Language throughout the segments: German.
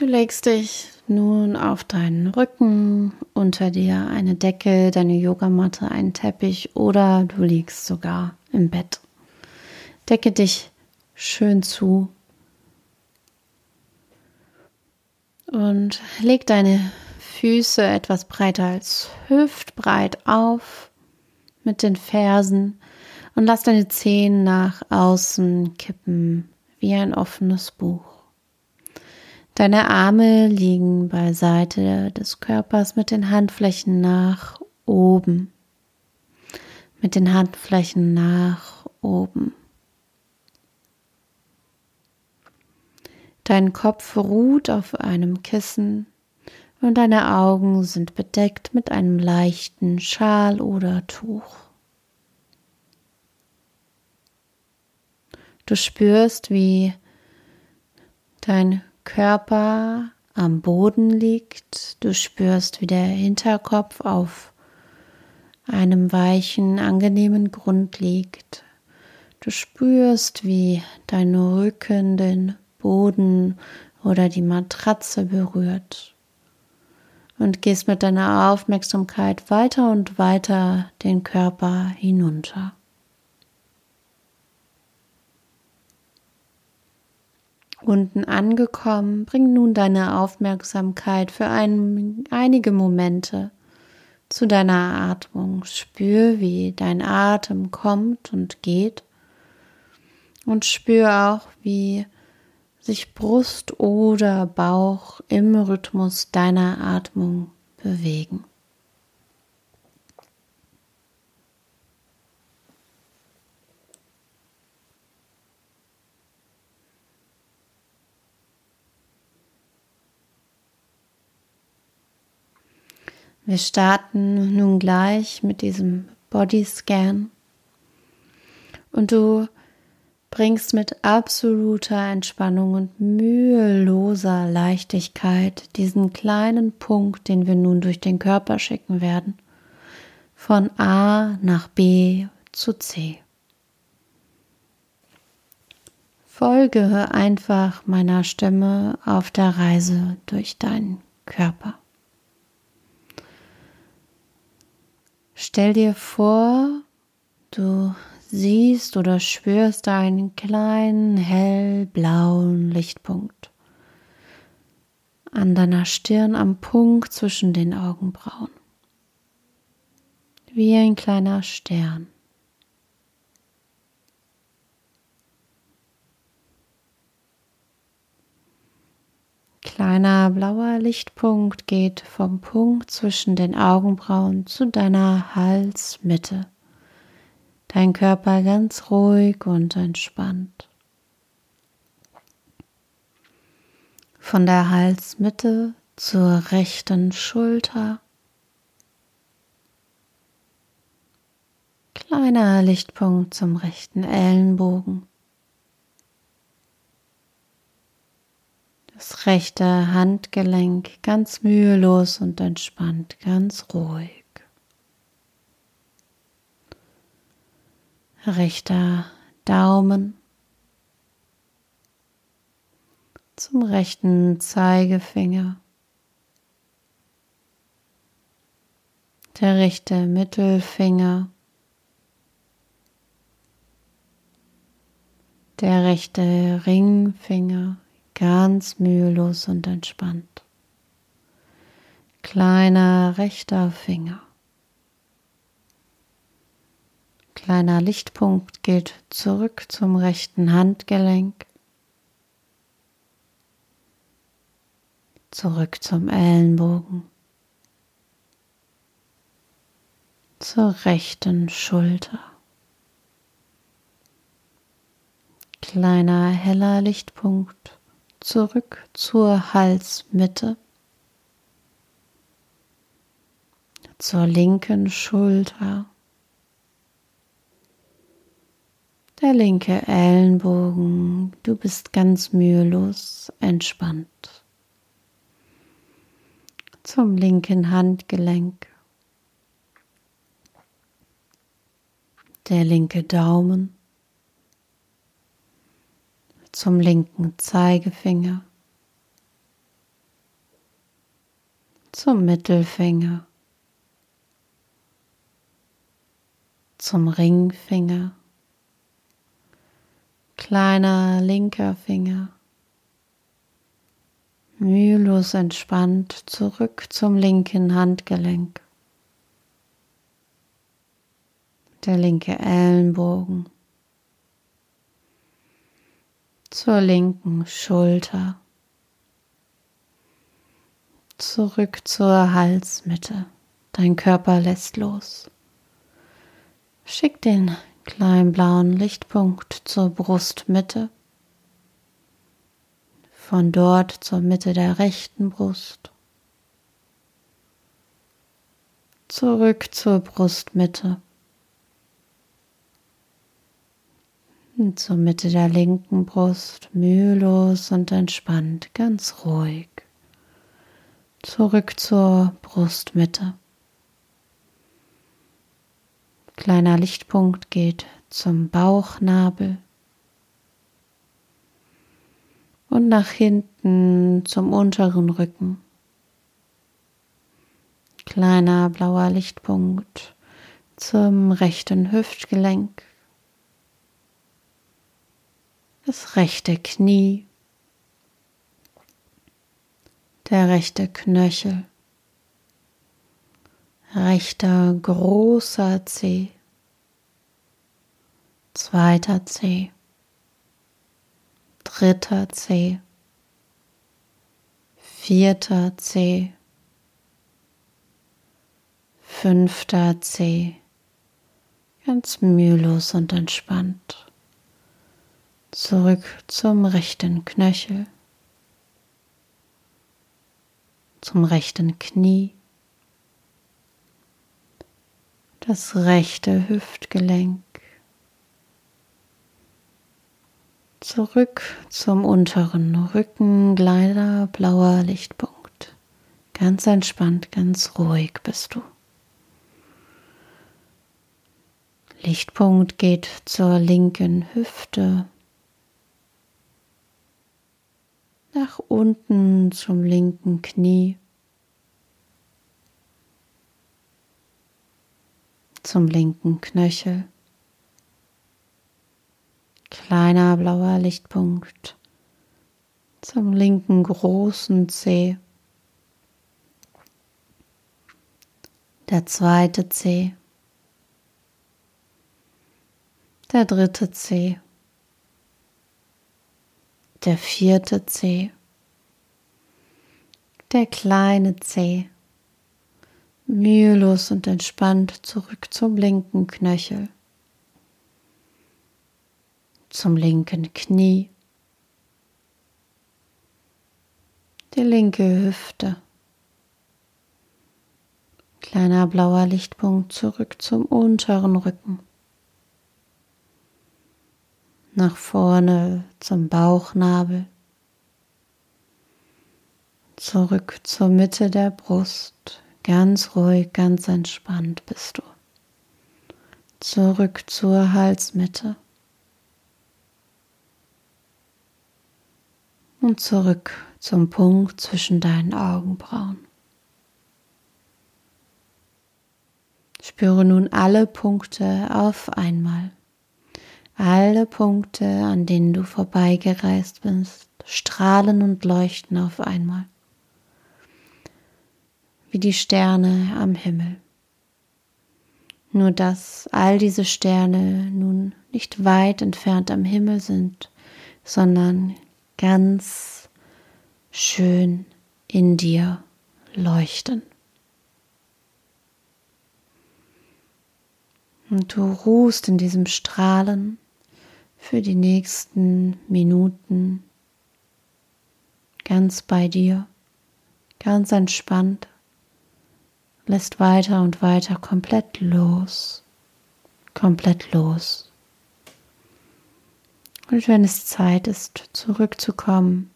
Du legst dich nun auf deinen Rücken, unter dir eine Decke, deine Yogamatte, einen Teppich oder du liegst sogar im Bett. Decke dich schön zu und leg deine Füße etwas breiter als hüftbreit auf mit den Fersen und lass deine Zehen nach außen kippen wie ein offenes Buch. Deine Arme liegen beiseite des Körpers mit den Handflächen nach oben. Mit den Handflächen nach oben. Dein Kopf ruht auf einem Kissen und deine Augen sind bedeckt mit einem leichten Schal oder Tuch. Du spürst, wie dein Körper am Boden liegt. Du spürst, wie der Hinterkopf auf einem weichen, angenehmen Grund liegt. Du spürst, wie dein Rücken den Boden oder die Matratze berührt. Und gehst mit deiner Aufmerksamkeit weiter und weiter den Körper hinunter. Unten angekommen, bring nun deine Aufmerksamkeit für ein, einige Momente zu deiner Atmung. Spür, wie dein Atem kommt und geht. Und spür auch, wie sich Brust oder Bauch im Rhythmus deiner Atmung bewegen. Wir starten nun gleich mit diesem Bodyscan und du bringst mit absoluter Entspannung und müheloser Leichtigkeit diesen kleinen Punkt, den wir nun durch den Körper schicken werden, von A nach B zu C. Folge einfach meiner Stimme auf der Reise durch deinen Körper. Stell dir vor, du siehst oder spürst einen kleinen hellblauen Lichtpunkt an deiner Stirn am Punkt zwischen den Augenbrauen. Wie ein kleiner Stern. Kleiner blauer Lichtpunkt geht vom Punkt zwischen den Augenbrauen zu deiner Halsmitte. Dein Körper ganz ruhig und entspannt. Von der Halsmitte zur rechten Schulter. Kleiner Lichtpunkt zum rechten Ellenbogen. Das rechte Handgelenk ganz mühelos und entspannt, ganz ruhig. Rechter Daumen zum rechten Zeigefinger. Der rechte Mittelfinger. Der rechte Ringfinger ganz mühelos und entspannt. Kleiner rechter Finger. Kleiner Lichtpunkt geht zurück zum rechten Handgelenk. Zurück zum Ellenbogen. Zur rechten Schulter. Kleiner heller Lichtpunkt zurück zur Halsmitte, zur linken Schulter, der linke Ellenbogen, du bist ganz mühelos entspannt. Zum linken Handgelenk, der linke Daumen, zum linken Zeigefinger, zum Mittelfinger, zum Ringfinger, kleiner linker Finger, mühelos entspannt zurück zum linken Handgelenk, der linke Ellenbogen, zur linken Schulter zurück zur Halsmitte. Dein Körper lässt los. Schick den kleinen blauen Lichtpunkt zur Brustmitte. Von dort zur Mitte der rechten Brust. Zurück zur Brustmitte. Zur Mitte der linken Brust, mühelos und entspannt, ganz ruhig zurück zur Brustmitte. Kleiner Lichtpunkt geht zum Bauchnabel und nach hinten zum unteren Rücken. Kleiner blauer Lichtpunkt zum rechten Hüftgelenk, das rechte Knie. Der rechte Knöchel, rechter großer Zeh, zweiter Zeh, dritter Zeh, vierter Zeh, fünfter Zeh, ganz mühelos und entspannt. Zurück zum rechten Knöchel. Zum rechten Knie, das rechte Hüftgelenk, zurück zum unteren Rücken, kleiner blauer Lichtpunkt. Ganz entspannt, ganz ruhig bist du. Lichtpunkt geht zur linken Hüfte, nach unten zum linken Knie, zum linken Knöchel. Kleiner blauer Lichtpunkt zum linken großen Zeh. Der zweite Zeh. Der dritte Zeh der vierte Zeh, der kleine Zeh, mühelos und entspannt zurück zum linken Knöchel, zum linken Knie, die linke Hüfte, kleiner blauer Lichtpunkt zurück zum unteren Rücken nach vorne zum Bauchnabel, zurück zur Mitte der Brust, ganz ruhig, ganz entspannt bist du. Zurück zur Halsmitte und zurück zum Punkt zwischen deinen Augenbrauen. Spüre nun alle Punkte auf einmal. Alle Punkte, an denen du vorbeigereist bist, strahlen und leuchten auf einmal, wie die Sterne am Himmel. Nur dass all diese Sterne nun nicht weit entfernt am Himmel sind, sondern ganz schön in dir leuchten. Und du ruhst in diesem Strahlen für die nächsten Minuten ganz bei dir, ganz entspannt, lässt weiter und weiter komplett los, komplett los. Und wenn es Zeit ist, zurückzukommen,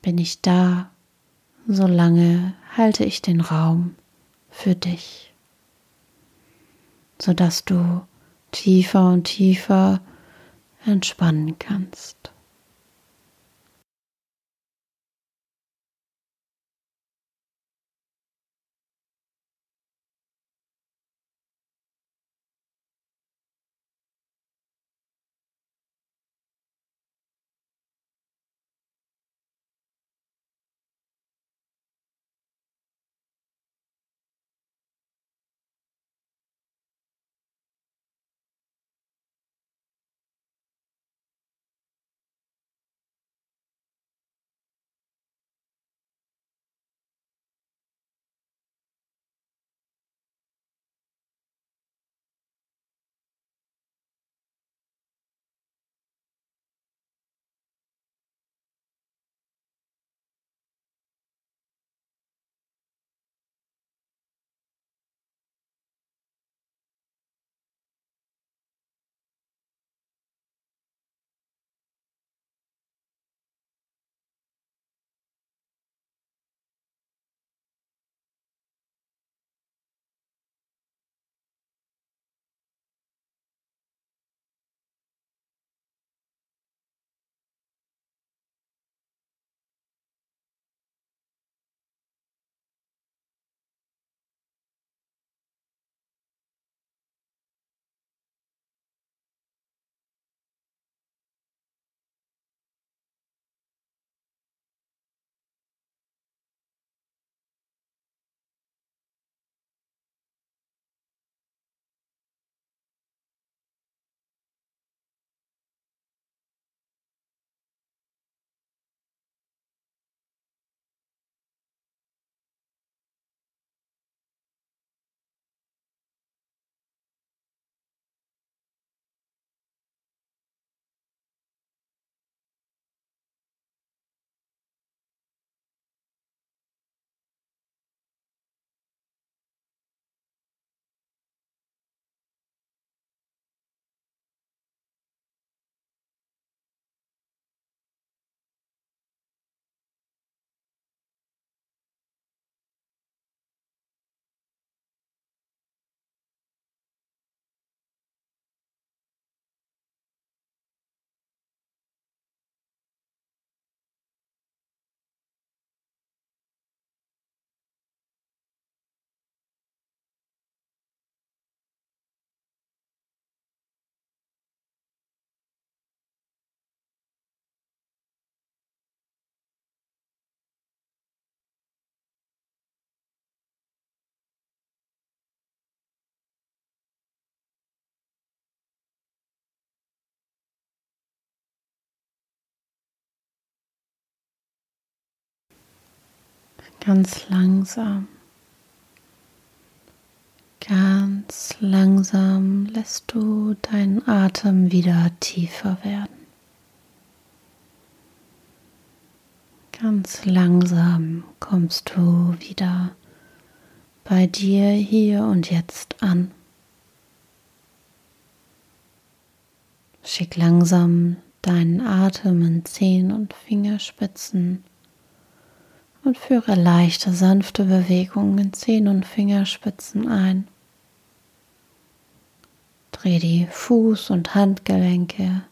bin ich da, solange halte ich den Raum für dich, sodass du tiefer und tiefer entspannen kannst. Ganz langsam. Ganz langsam lässt du deinen Atem wieder tiefer werden. Ganz langsam kommst du wieder bei dir hier und jetzt an. Schick langsam deinen Atem in Zehen und Fingerspitzen und führe leichte, sanfte Bewegungen in Zehen und Fingerspitzen ein. Dreh die Fuß- und Handgelenke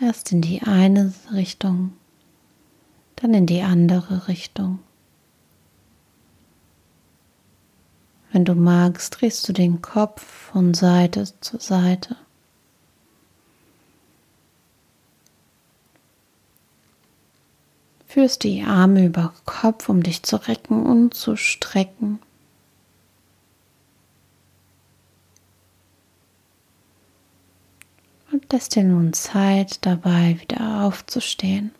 erst in die eine Richtung, dann in die andere Richtung. Wenn du magst, drehst du den Kopf von Seite zu Seite. Führst die Arme über Kopf, um dich zu recken und zu strecken. Und lässt dir nun Zeit dabei, wieder aufzustehen.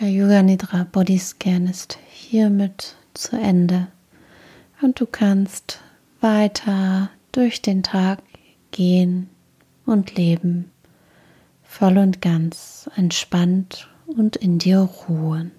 Der Yoga Nidra Body Scan ist hiermit zu Ende und du kannst weiter durch den Tag gehen und leben, voll und ganz entspannt und in dir ruhen.